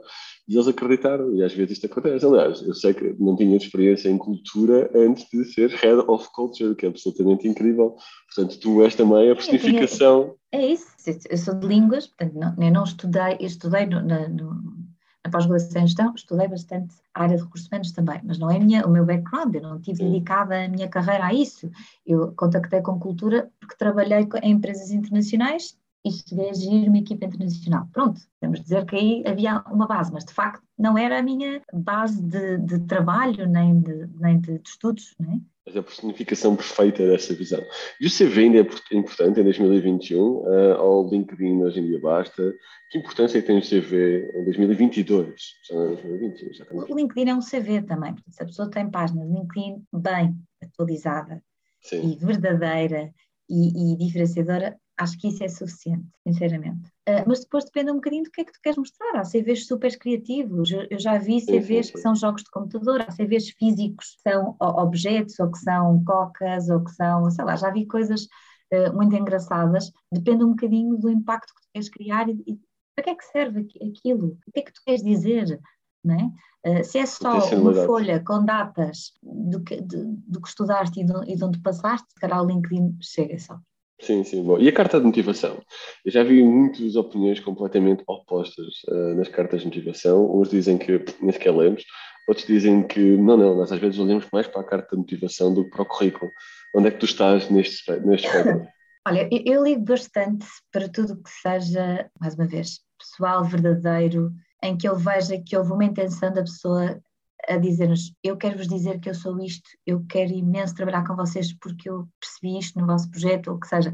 E eles acreditaram, e às vezes isto acontece. Aliás, eu sei que não tinha experiência em cultura antes de ser Head of Culture, que é absolutamente incrível. Portanto, tu és também a personificação. É isso, eu sou de línguas, portanto, não, eu não estudei, eu estudei no, na, na pós-graduação em gestão, estudei bastante a área de recursos humanos também, mas não é minha, o meu background, eu não tive dedicada a minha carreira a isso. Eu contactei com cultura porque trabalhei em empresas internacionais e cheguei a gerir uma equipa internacional. Pronto, de dizer que aí havia uma base, mas de facto não era a minha base de, de trabalho nem de, nem de, de estudos. Não é? Mas a personificação perfeita dessa visão. E o CV ainda é importante em 2021, uh, eh, ao LinkedIn hoje em dia basta. Que importância tem o CV em 2022? Já não é 2021, já o LinkedIn é um CV também, portanto, se a pessoa tem página de LinkedIn bem atualizada Sim. e verdadeira e, e diferenciadora, Acho que isso é suficiente, sinceramente. Uh, mas depois depende um bocadinho do que é que tu queres mostrar. Há CVs super criativos. Eu, já vi CVs que são jogos de computador, há CVs físicos que são objetos, ou que são cocas, ou que são, sei lá, já vi coisas uh, muito engraçadas. Depende um bocadinho do impacto que tu queres criar e, e para que é que serve aquilo? O que é que tu queres dizer? É? Uh, se é só uma folha com datas do que, de, do que estudaste e de, e de onde passaste, se calhar o LinkedIn chega só. Sim, sim, bom. E a carta de motivação? Eu já vi muitas opiniões completamente opostas uh, nas cartas de motivação. Uns dizem que nem sequer lemos, outros dizem que não, não, nós às vezes olhamos mais para a carta de motivação do que para o currículo. Onde é que tu estás neste, neste espectro? Olha, eu, eu ligo bastante para tudo que seja, mais uma vez, pessoal, verdadeiro, em que eu veja que houve uma intenção da pessoa a dizer-nos: Eu quero vos dizer que eu sou isto, eu quero imenso trabalhar com vocês porque eu percebi isto no vosso projeto, ou que seja,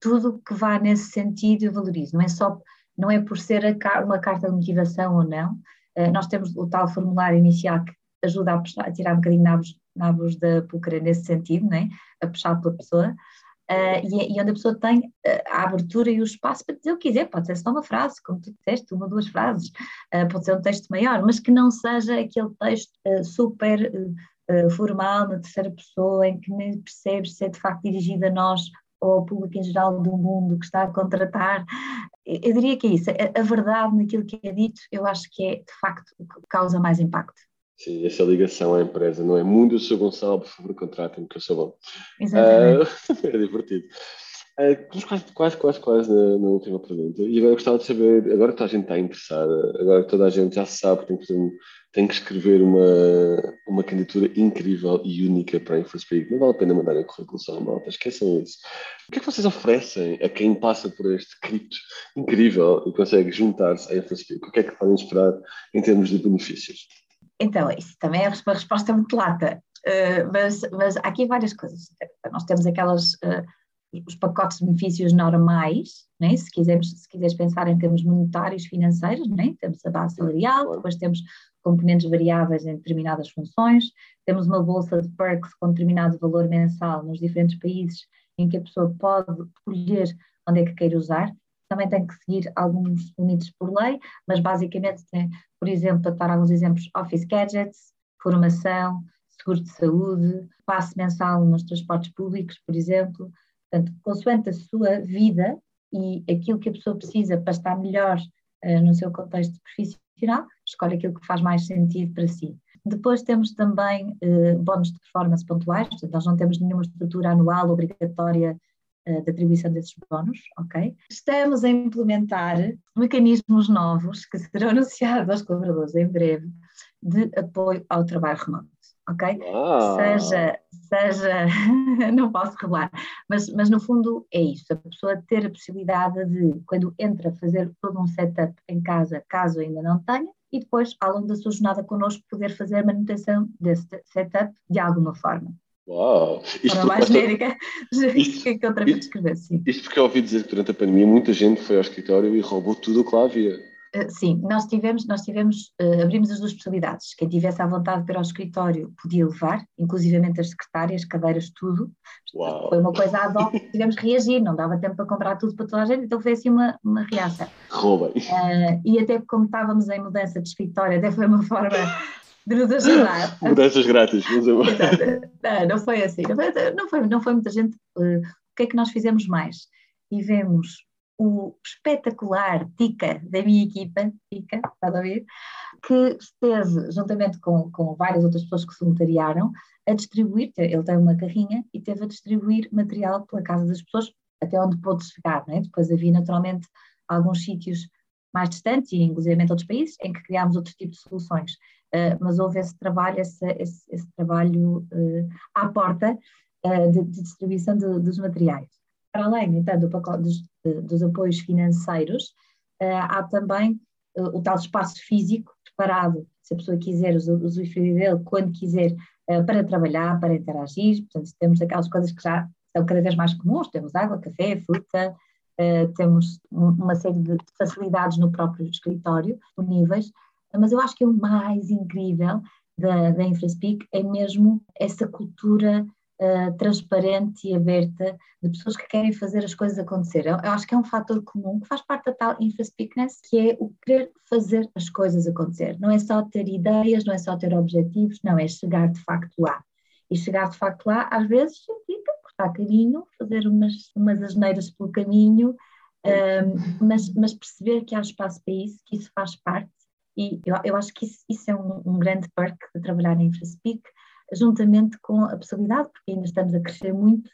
tudo que vá nesse sentido eu valorizo. Não é só, não é por ser uma carta de motivação ou não. Uh, nós temos o tal formulário inicial que ajuda a, puxar, a tirar um bocadinho nabos, nabos da púcara nesse sentido, né? a puxar pela pessoa. Uh, e, e, onde a pessoa tem uh, a abertura e o espaço para dizer o que quiser, pode ser só uma frase, como tu disseste, uma ou duas frases, uh, pode ser um texto maior, mas que não seja aquele texto super formal, na terceira pessoa, em que nem percebes se é de facto dirigido a nós ou ao público em geral do mundo que está a contratar. Eu, diria que é isso, a verdade naquilo que é dito, eu acho que é de facto o que causa mais impacto. Sim, essa ligação à empresa, não é? Mundo, eu sou Gonçalo, por favor, contratem-me, que eu sou bom. Exatamente. Uh, é divertido. Uh, quase, quase, quase, quase na, na, última pergunta. E agora gostava de saber, agora que toda a gente está interessada, agora que toda a gente já sabe que tem que, fazer, tem que escrever uma, uma candidatura incrível e única para a InfoSpeak, não vale a pena mandar o currículo só a malta, esqueçam isso. O que é que vocês oferecem a quem passa por este cripto incrível e consegue juntar-se à InfoSpeak? O que é que podem esperar em termos de benefícios? Então, isso também é uma resposta muito lata, uh, mas, mas há aqui várias coisas. Nós temos aquelas, uh, os pacotes de benefícios normais, né? se, quisermos, se quiseres pensar em termos monetários, financeiros, né? temos a base salarial, depois temos componentes variáveis em determinadas funções, temos uma bolsa de perks com determinado valor mensal nos diferentes países em que a pessoa pode escolher onde é que quer usar, também tem que seguir alguns limites por lei, mas basicamente tem, por exemplo, para dar alguns exemplos, Office Gadgets, formação, seguro de saúde, passe mensal nos transportes públicos, por exemplo. Portanto, consoante a sua vida e aquilo que a pessoa precisa para estar melhor uh, no seu contexto profissional, escolhe aquilo que faz mais sentido para si. Depois temos também uh, bónus de performance pontuais, portanto, nós não temos nenhuma estrutura anual obrigatória uh, da atribuição desses bónus, ok? Estamos a implementar mecanismos novos que serão anunciados aos colaboradores em breve de apoio ao trabalho remoto, ok? Seja, seja, não posso revelar, mas, mas no fundo é isso, a pessoa ter a possibilidade de, quando entra, fazer todo um setup em casa, caso ainda não tenha, e depois, ao longo da sua jornada connosco, poder fazer a manutenção desse setup de alguma forma. Uau! Isto Para mais genérica isto, que outra vez descrever, sim. Isto porque eu ouvi dizer que durante a pandemia muita gente foi ao escritório e roubou tudo o que lá havia. Uh, sim, nós tivemos, nós tivemos uh, abrimos as duas possibilidades. Quem tivesse à vontade para ir ao escritório podia levar, inclusivamente as secretárias, cadeiras, tudo. Uau. Foi uma coisa ad hoc, tivemos que reagir, não dava tempo para comprar tudo para toda a gente, então foi assim uma, uma reação. Roubem. Uh, e até como estávamos em mudança de escritório, até foi uma forma nos ajudar. Mudanças grátis, não, não foi assim, não foi, não foi, não foi muita gente. Uh, o que é que nós fizemos mais? Tivemos o espetacular Tica da minha equipa, Tica, estás a ver? Que esteve, juntamente com, com várias outras pessoas que se voluntariaram, a distribuir, ele tem uma carrinha e teve a distribuir material pela casa das pessoas, até onde pôde chegar, né? Depois havia naturalmente alguns sítios mais distantes e inclusive outros países em que criámos outro tipo de soluções. Uh, mas houve esse trabalho, esse, esse, esse trabalho uh, à porta uh, de, de, distribuição de, dos materiais. Para além, então, do pacote, dos, dos apoios financeiros, há também o tal espaço físico preparado, se a pessoa quiser usufruir dele quando quiser, para trabalhar, para interagir. Portanto, temos aquelas coisas que já são cada vez mais comuns, temos água, café, fruta, temos uma série de facilidades no próprio escritório, disponíveis, mas eu acho que o mais incrível da, da InfraSpeak é mesmo essa cultura uh, transparente e aberta de pessoas que querem fazer as coisas acontecer. Eu, eu, acho que é um fator comum que faz parte da tal InfraSpeakness, que é o querer fazer as coisas acontecer. Não é só ter ideias, não é só ter objetivos, não, é chegar de facto lá. E chegar de facto lá, às vezes, significa cortar caminho, fazer umas, umas asneiras pelo caminho, um, mas, mas perceber que há espaço para isso, que isso faz parte e eu, eu acho que isso, isso é um, um, grande perk de trabalhar em InfraSpeak, juntamente com a possibilidade, porque ainda estamos a crescer muito,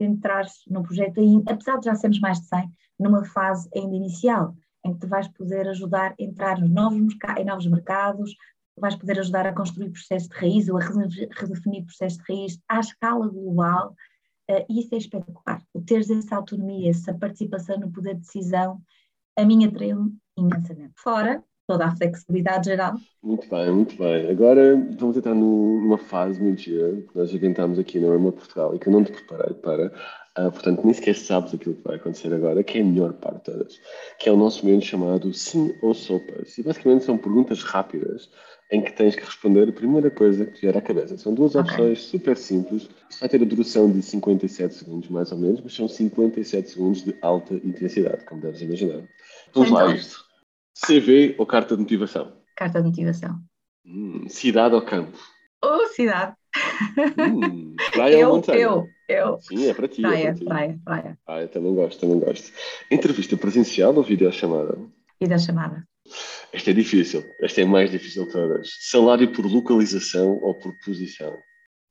de entrar no projeto, aí, apesar de já sermos mais de 100, numa fase ainda inicial, em que tu vais poder ajudar a entrar nos novos, em novos mercados, vais poder ajudar a construir processos de raiz ou a redefinir processos de raiz à escala global, uh, e isso é espetacular. O teres essa autonomia, essa participação no poder de decisão, a mim atraiu-me imensamente. Fora toda a flexibilidade geral. Muito bem, muito bem. Agora vamos entrar numa fase muito gira que nós inventamos aqui no Remote Portugal e que eu não te preparei para. Uh, portanto, nem sequer sabes aquilo que vai acontecer agora, que é a melhor parte de todas, que é o nosso momento chamado Sim ou Sopas. E basicamente são perguntas rápidas em que tens que responder a primeira coisa que vier à cabeça. São duas okay. opções super simples. Isto vai ter a duração de 57 segundos, mais ou menos, mas são 57 segundos de alta intensidade, como deves imaginar. Vamos então, lá isto. CV ou carta de motivação? Carta de motivação. Hum, cidade ou campo? Oh, cidade. Hum, praia eu, ou montanha? Eu, eu. Sim, é para ti. Praia, é para ti. praia, praia. Ah, eu também gosto, também gosto. Entrevista presencial ou videochamada? Videochamada. Esta é difícil. Esta é mais difícil de todas. Salário por localização ou por posição?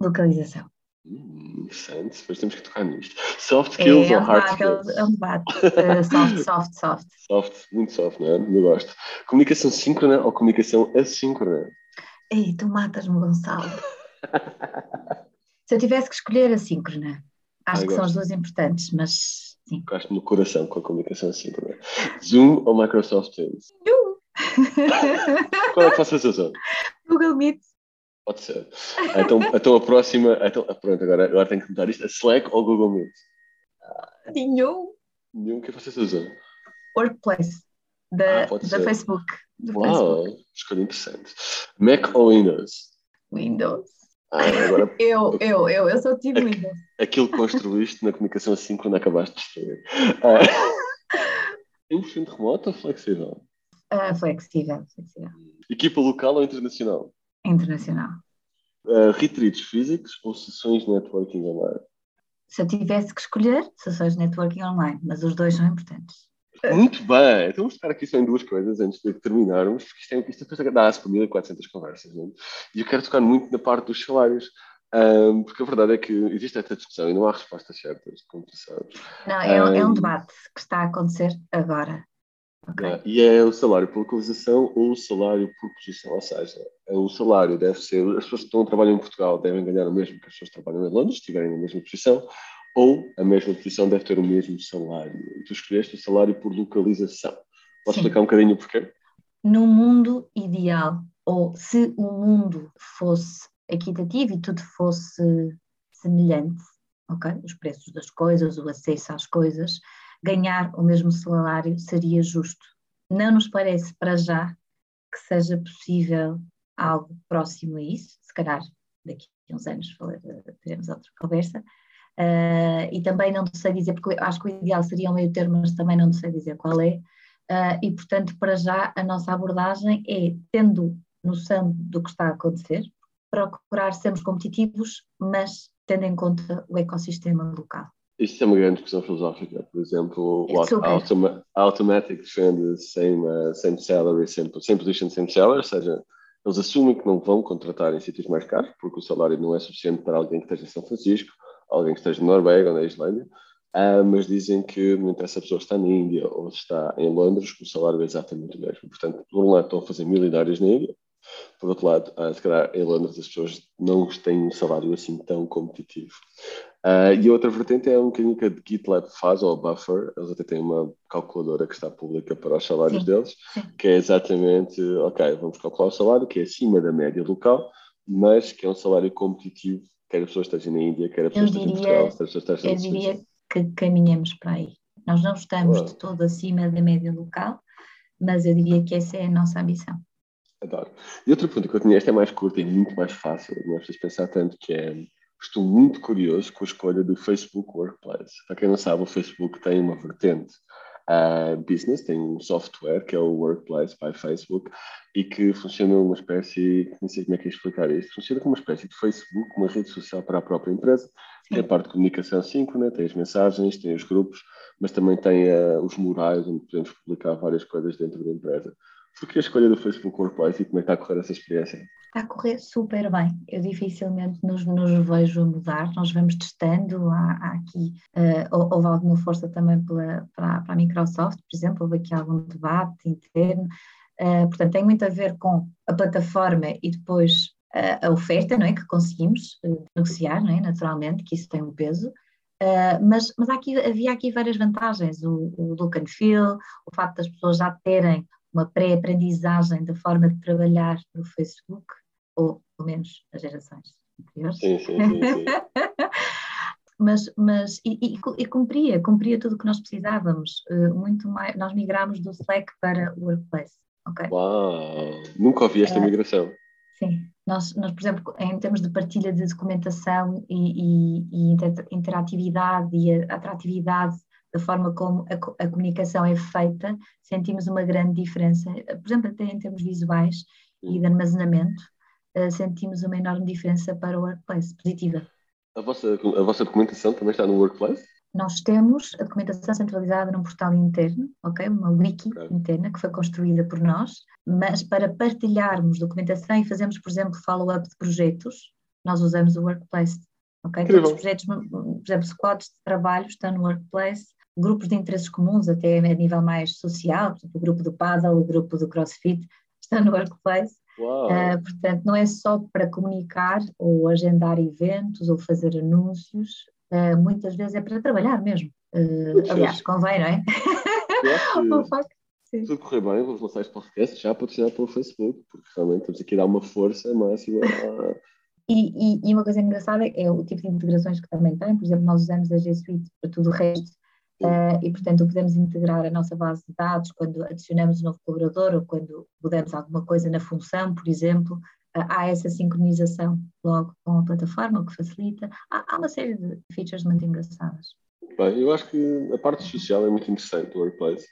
Localização. Hum, interessante, depois temos que tocar nisto. Soft skills é, ou hard skills? É um debate. Uh, soft, soft, soft. Soft, muito soft, não é? Eu gosto. Comunicação síncrona ou comunicação assíncrona? Ei, tu matas-me, Gonçalo. Se eu tivesse que escolher a síncrona, acho Ai, que gosto. são as duas importantes, mas sim. Gosto no coração com a comunicação assíncrona. Zoom ou Microsoft Teams? Zoom! Qual é que faz a Zoom? Google Meet. Pode ser. Então, então a próxima. Então, ah, pronto, agora, agora tenho que mudar isto. A Slack ou Google Meet? Uh, nenhum. Nenhum. O que vocês usam? Workplace. Da, ah, da Facebook. Do Uau, Facebook. escolha interessante. Mac ou Windows? Windows. Ah, agora, eu, eu, eu, eu sou time Windows. Aquilo que construíste na comunicação assim quando acabaste de destruir. Ah, 100% remoto ou flexível? Uh, flexível, flexível. Equipa local ou internacional? Internacional. Uh, retreats físicos ou sessões de networking online? Se eu tivesse que escolher, sessões de networking online, mas os dois são importantes. Muito bem, então vamos ficar aqui só em duas coisas antes de terminarmos, porque isto, é, isto depois dá-se por 1400 conversas, não? É? e eu quero tocar muito na parte dos salários. Um, porque a verdade é que existe esta discussão e não há respostas certas, como tu sabes. Não, é, um, é um debate que está a acontecer agora. Okay. e é o salário por localização ou o salário por posição, ou seja, o salário deve ser, as pessoas que estão a trabalhar em Portugal devem ganhar o mesmo que as pessoas que trabalham em Londres, estiverem na mesma posição, ou a mesma posição deve ter o mesmo salário. E tu escolheste o salário por localização. Posso Sim. explicar um bocadinho o porquê? No mundo ideal, ou se o mundo fosse equitativo e tudo fosse semelhante, ok? Os preços das coisas, o acesso às coisas, ganhar o mesmo salário seria justo. Não nos parece para já que seja possível algo próximo a isso, se calhar daqui a uns anos teremos outra conversa, uh, e também não sei dizer, porque acho que o ideal seria um meio termo, mas também não sei dizer qual é, uh, e portanto para já a nossa abordagem é, tendo noção do que está a acontecer, procurar sermos competitivos, mas tendo em conta o ecossistema local. Isto é uma grande discussão filosófica. Por exemplo, o automa automatic trend same, uh, same salary, same, same position, same salary, ou seja, eles assumem que não vão contratar em sítios mais caros, porque o salário não é suficiente para alguém que esteja em São Francisco, alguém que esteja na Noruega ou na Islândia, uh, mas dizem que não interessa se a pessoa está na Índia ou está em Londres, o salário é exatamente o mesmo. Portanto, por um lado estão a fazer milionários na Índia, por outro lado, uh, se calhar em Londres as pessoas não têm um salário assim tão competitivo. Uh, e outra vertente é um bocadinho que a GitLab faz, ou a Buffer, eles até têm uma calculadora que está pública para os salários Sim. deles, que é exatamente, ok, vamos calcular o salário que é acima da média local, mas que é um salário competitivo, quer a pessoa esteja na Índia, quer a pessoa esteja em Portugal, quer a pessoa esteja Eu diria que caminhamos para aí. Nós não estamos de todo acima da média local, mas eu diria que essa é a nossa ambição. Adoro. E outra pergunta que eu tinha, esta é mais curta e muito mais fácil, não é preciso pensar tanto, que é, estou muito curioso com a escolha do Facebook Workplace. Para quem não sabe, o Facebook tem uma vertente uh, business, tem um software que é o Workplace by Facebook e que funciona uma espécie, não sei como é que é explicar isto, funciona como uma espécie de Facebook, uma rede social para a própria empresa. Tem a parte de comunicação síncrona, tem as mensagens, tem os grupos, mas também tem uh, os murais onde podemos publicar várias coisas dentro da empresa. Por que a escolha do Facebook Workplace e como é que está a correr essa experiência? Está a correr super bem. Eu dificilmente nos, nos vejo mudar. Nós vamos testando. Há, há aqui, uh, houve alguma força também pela, para, para a Microsoft, por exemplo, houve aqui algum debate interno. Uh, portanto, tem muito a ver com a plataforma e depois uh, a oferta não é, que conseguimos negociar, não é, naturalmente, que isso tem um peso. Uh, mas mas aqui, havia aqui várias vantagens, o, o look and feel, o facto das pessoas já terem uma pré-aprendizagem da forma de trabalhar no Facebook, ou pelo menos as gerações anteriores. Sim, sim, sim. sim. mas, mas e, e, e, cumpria, cumpria tudo o que nós precisávamos. Uh, muito mais, nós migramos do Slack para o Workplace. Okay? Uau! Nunca ouvi esta uh, migração. Sim, nós, nós, por exemplo, em termos de partilha de documentação e, e, e interatividade e atratividade da forma como a, a, comunicação é feita, sentimos uma grande diferença. Por exemplo, até em termos visuais e de armazenamento, uh, sentimos uma enorme diferença para o workplace, positiva. A vossa, a vossa documentação também está no workplace? Nós temos a documentação centralizada num portal interno, ok? Uma wiki okay. interna que foi construída por nós, mas para partilharmos documentação e fazermos, por exemplo, follow-up de projetos, nós usamos o Workplace, ok? Todos os projetos, por exemplo, squads de trabalho estão no Workplace, grupos de interesses comuns, até a nível mais social, o grupo do paddle, o grupo do crossfit, está no workplace. Uh, portanto, não é só para comunicar ou agendar eventos ou fazer anúncios, uh, muitas vezes é para trabalhar mesmo. Uh, aliás, convém, não é? Se correr bem, vamos lançar este podcast já patrocinado pelo Facebook, porque realmente temos aqui a dar uma força máxima a... E, e, e, uma coisa engraçada é o tipo de integrações que também tem, por exemplo, nós usamos a G Suite para tudo o resto, Uh, e, portanto, podemos integrar a nossa base de dados quando adicionamos um novo colaborador ou quando mudamos alguma coisa na função, por exemplo. Uh, há essa sincronização logo com a plataforma, o que facilita. Há, há, uma série de features muito engraçadas. Bem, eu acho que a parte social é muito interessante do Workplace.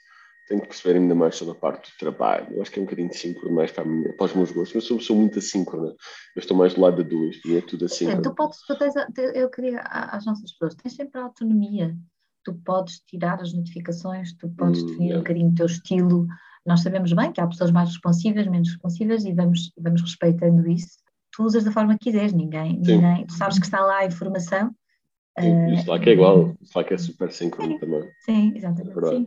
Tenho que perceber ainda mais sobre a parte do trabalho. Eu acho que é um bocadinho síncrono mais para, minha, para os meus gostos. Eu sou, sou muito assíncrona. Eu estou mais do lado da duas, e é tudo assim. Tu podes, tu tens, eu queria às nossas pessoas, tens sempre a autonomia tu podes tirar as notificações, tu podes hum, definir um bocadinho o teu estilo. Nós sabemos bem que há pessoas mais responsivas, menos responsivas e vamos, vamos respeitando isso. tu usas da forma que quiseres, ninguém, ninguém, tu sabes que está lá a informação. Sim, uh, Slack é igual, o Slack é super síncrono também. Sim, exatamente. É sim.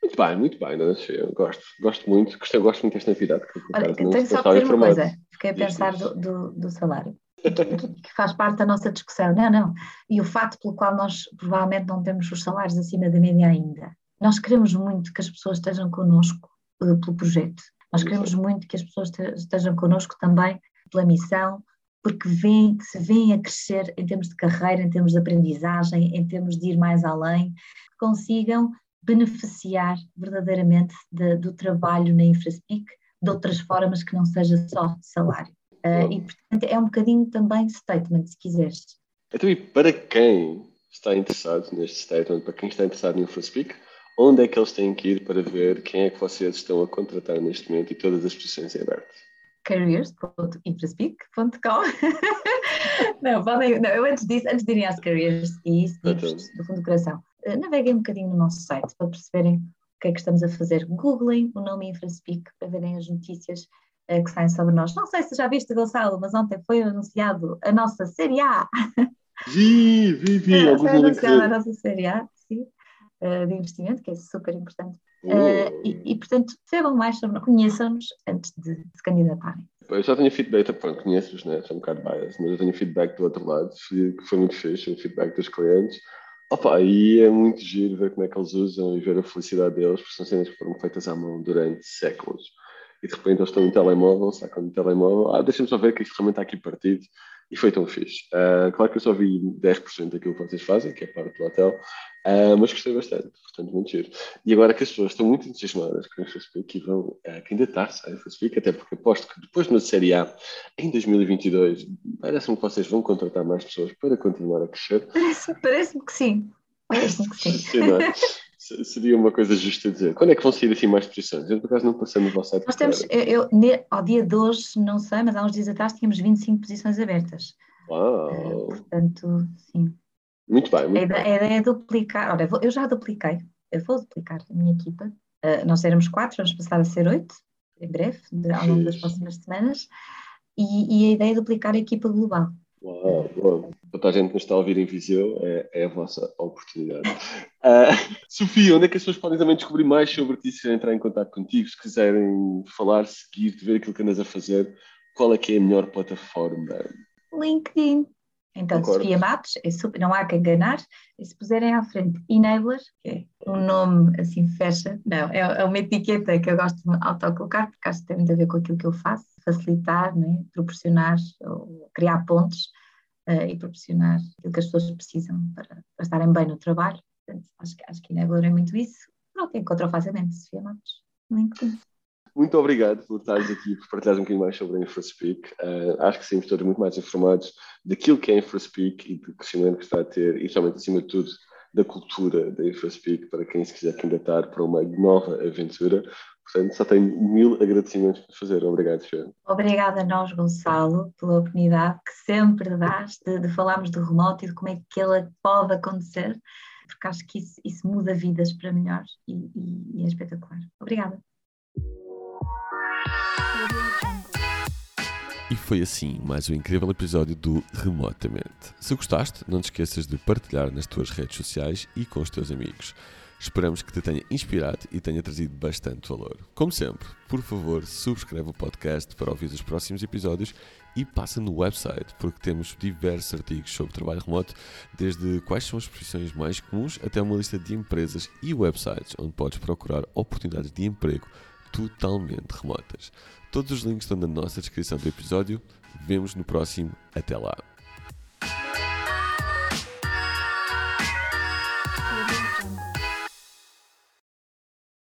Muito bem, muito bem, Dona Sofia. Eu gosto, gosto muito, gosto, gosto muito desta novidade. Que Olha, tenho só que dizer uma coisa, fiquei a pensar do, do, do salário que faz parte da nossa discussão. Não, não. E o fato pelo qual nós provavelmente não temos os salários acima da média ainda. Nós queremos muito que as pessoas estejam connosco uh, pelo projeto. Nós queremos muito que as pessoas estejam connosco também pela missão, porque vêm, que se vêm a crescer em termos de carreira, em termos de aprendizagem, em termos de ir mais além, que consigam beneficiar verdadeiramente de, do trabalho na InfraSpeak de outras formas que não seja só salário. Uh, e, portanto, é um bocadinho também statement, se quiseres. Então, e para quem está interessado neste statement, para quem está interessado no InfoSpeak, onde é que eles têm que ir para ver quem é que vocês estão a contratar neste momento e todas as posições em aberto? careers.infraspeak.com não, podem, não, eu antes disso, antes de irem às careers e isso, do fundo do coração, eh, naveguem um bocadinho no nosso site para perceberem o que é que estamos a fazer. Googlem o nome InfraSpeak para verem as notícias uh, que saem sobre nós. Não sei se já viste, Gonçalo, mas ontem foi anunciado a nossa Série A. Vi, vi, vi. É, foi anunciada a nossa Série A, sim, uh, de investimento, que é super importante. Uh, e, e, portanto, saibam mais sobre conheçam-nos antes de se candidatarem. Eu já tenho feedback, pronto, conheço-os, né? Sou um bocado bias, mas eu tenho feedback do outro lado, que foi muito fixe, o feedback dos clientes. Opa, e é muito giro ver como é que eles usam e ver a felicidade deles, porque são cenas que foram feitas à mão durante séculos e de repente eles estão no telemóvel, sacam no telemóvel, ah, deixa-me só ver que isto realmente está aqui partido e foi tão fixe. Uh, claro que eu só vi 10% daquilo que vocês fazem, que é parte do hotel, uh, mas gostei bastante, portanto, muito giro. E agora que as pessoas estão muito entusiasmadas com a InfoSpeak e vão uh, candidatar-se à InfoSpeak, até porque aposto que depois de uma Série A, em 2022, parece-me que vocês vão contratar mais pessoas para continuar a crescer. Parece-me parece que sim. Parece-me que sim. Seria uma coisa justa dizer. Quando é que vão sair assim mais posições? Eu, por acaso, não passei no vosso site. Nós temos, eu, eu, ao dia de hoje, não sei, mas há uns dias atrás tínhamos 25 posições abertas. Uau! Uh, portanto, sim. Muito bem. Muito a, ideia, a ideia é duplicar. Ora, eu já dupliquei, eu vou duplicar a minha equipa. Uh, nós éramos quatro, vamos passar a ser oito, em breve, de, ao longo das próximas semanas. E, e a ideia é duplicar a equipa global. Uau, uau. Para a gente que nos está a ouvir em Viseu, é, é a vossa oportunidade. Uh, Sofia, onde é que as pessoas podem também descobrir mais sobre ti, se entrar em contato contigo, se quiserem falar, seguir, ver aquilo que andas a fazer, qual é que é a melhor plataforma? LinkedIn. Então, Concordo. Sofia Matos, é super, não há que enganar, e se puserem à frente Enabler, que é um nome assim fecha, não, é, é uma etiqueta que eu gosto de autocolocar, porque acho que tem muito a ver com aquilo que eu faço, facilitar, né, proporcionar, ou criar pontos uh, e proporcionar aquilo que as pessoas precisam para, para estarem bem no trabalho. Portanto, acho, acho que Enabler é muito isso. Pronto, encontrou facilmente Sofia Matos. Muito obrigado por estares aqui, por partilhares um bocadinho mais sobre a InfraSpeak. Uh, acho que saímos todos muito mais informados daquilo que é a InfraSpeak e do crescimento que está a ter e, realmente, acima de tudo, da cultura da InfraSpeak para quem se quiser candidatar para uma nova aventura. Portanto, só tenho mil agradecimentos para fazer. Obrigado, Fê. Obrigada a nós, Gonçalo, pela oportunidade que sempre dás de, de falarmos do remoto e de como é que ele pode acontecer, porque acho que isso, isso muda vidas para melhor e, e, e é espetacular. Obrigada. E foi assim mais um incrível episódio do Remotamente. Se gostaste, não te esqueças de partilhar nas tuas redes sociais e com os teus amigos. Esperamos que te tenha inspirado e tenha trazido bastante valor. Como sempre, por favor, subscreve o podcast para ouvir os próximos episódios e passa no website, porque temos diversos artigos sobre trabalho remoto, desde quais são as profissões mais comuns até uma lista de empresas e websites onde podes procurar oportunidades de emprego totalmente remotas. Todos os links estão na nossa descrição do episódio. Vemos no próximo. Até lá.